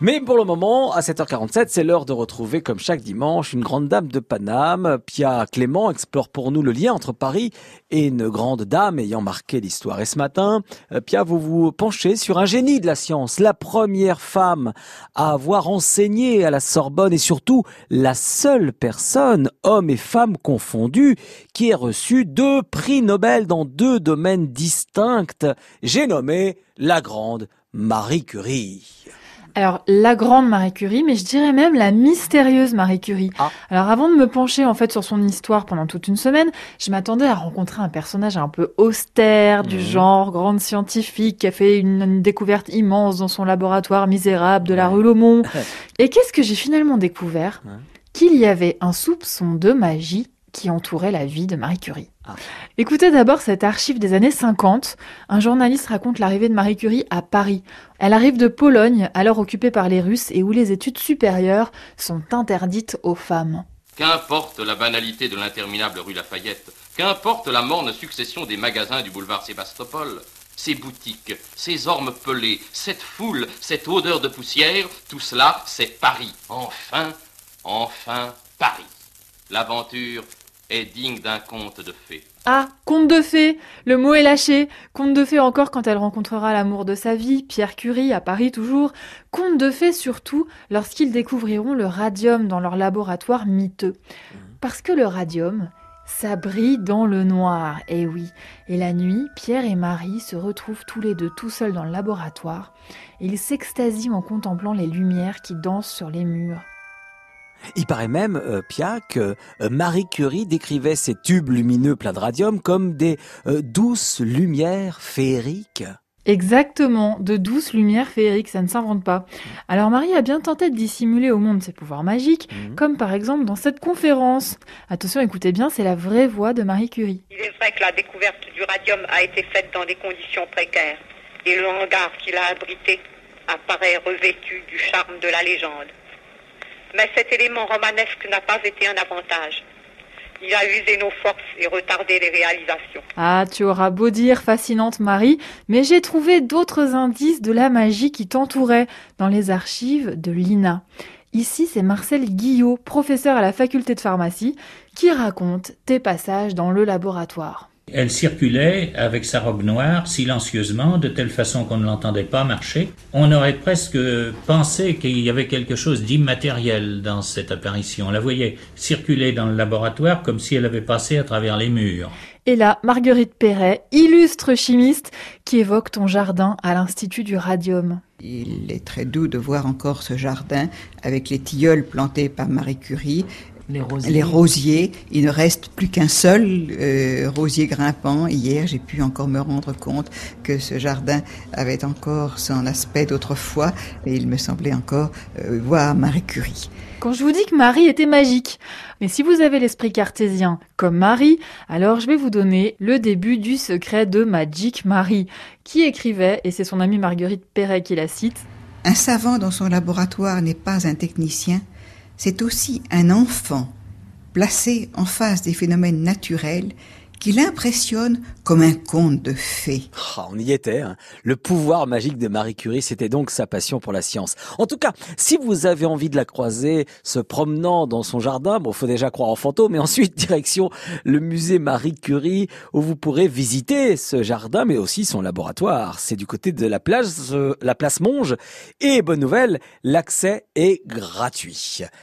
Mais pour le moment, à 7h47, c'est l'heure de retrouver, comme chaque dimanche, une grande dame de Paname. Pia Clément explore pour nous le lien entre Paris et une grande dame ayant marqué l'histoire. Et ce matin, euh, Pia, vous vous penchez sur un génie de la science, la première femme à avoir enseigné à la Sorbonne et surtout la seule personne, homme et femme confondus, qui ait reçu deux prix Nobel dans deux domaines distincts. J'ai nommé la grande Marie Curie. Alors, la grande Marie Curie, mais je dirais même la mystérieuse Marie Curie. Ah. Alors, avant de me pencher en fait sur son histoire pendant toute une semaine, je m'attendais à rencontrer un personnage un peu austère, du Mhm. genre grande scientifique qui a fait une, une découverte immense dans son laboratoire misérable de la rue Laumont. Et qu'est-ce que j'ai finalement découvert? Ouais. Qu'il y avait un soupçon de magie qui entourait la vie de Marie Curie. Ah. Écoutez d'abord cette archive des années 50. Un journaliste raconte l'arrivée de Marie Curie à Paris. Elle arrive de Pologne, alors occupée par les Russes et où les études supérieures sont interdites aux femmes. Qu'importe la banalité de l'interminable rue Lafayette, qu'importe la morne succession des magasins du boulevard Sébastopol, ces boutiques, ces ormes pelés, cette foule, cette odeur de poussière, tout cela, c'est Paris. Enfin, enfin, Paris. L'aventure est digne d'un conte de fées. Ah, conte de fées Le mot est lâché. Conte de fées encore quand elle rencontrera l'amour de sa vie, Pierre Curie, à Paris toujours. Conte de fées surtout lorsqu'ils découvriront le radium dans leur laboratoire miteux. Parce que le radium, ça brille dans le noir, eh oui. Et la nuit, Pierre et Marie se retrouvent tous les deux tout seuls dans le laboratoire. Ils s'extasient en contemplant les lumières qui dansent sur les murs. Il paraît même, euh, Pia, que euh, Marie Curie décrivait ces tubes lumineux pleins de radium comme des euh, douces lumières féeriques. Exactement, de douces lumières féeriques, ça ne s'invente pas. Alors Marie a bien tenté de dissimuler au monde ses pouvoirs magiques, Mhm. comme par exemple dans cette conférence. Attention, écoutez bien, c'est la vraie voix de Marie Curie. Il est vrai que la découverte du radium a été faite dans des conditions précaires et le hangar qui l'a abrité apparaît revêtu du charme de la légende. Mais cet élément romanesque n'a pas été un avantage. Il a usé nos forces et retardé les réalisations. Ah, tu auras beau dire fascinante Marie, mais j'ai trouvé d'autres indices de la magie qui t'entourait dans les archives de l'INA. Ici, c'est Marcel Guillot, professeur à la faculté de pharmacie, qui raconte tes passages dans le laboratoire. Elle circulait avec sa robe noire silencieusement, de telle façon qu'on ne l'entendait pas marcher. On aurait presque pensé qu'il y avait quelque chose d'immatériel dans cette apparition. On la voyait circuler dans le laboratoire comme si elle avait passé à travers les murs. Et là, Marguerite Perret, illustre chimiste, qui évoque ton jardin à l'Institut du Radium. Il est très doux de voir encore ce jardin avec les tilleuls plantés par Marie Curie. Les rosiers. Les rosiers, il ne reste plus qu'un seul euh, rosier grimpant. Hier, j'ai pu encore me rendre compte que ce jardin avait encore son aspect d'autrefois et il me semblait encore euh, voir Marie Curie. Quand je vous dis que Marie était magique. Mais si vous avez l'esprit cartésien comme Marie, alors je vais vous donner le début du secret de Magic Marie, qui écrivait, et c'est son amie Marguerite Perret qui la cite, Un savant dans son laboratoire n'est pas un technicien, c'est aussi un enfant placé en face des phénomènes naturels qui l'impressionne comme un conte de fées. Ah, on y était. hein. Le pouvoir magique de Marie Curie, c'était donc sa passion pour la science. En tout cas, si vous avez envie de la croiser se promenant dans son jardin, bon, faut déjà croire en fantôme, mais ensuite direction le musée Marie Curie, où vous pourrez visiter ce jardin, mais aussi son laboratoire. C'est du côté de la place, euh, la place Monge. Et bonne nouvelle, l'accès est gratuit.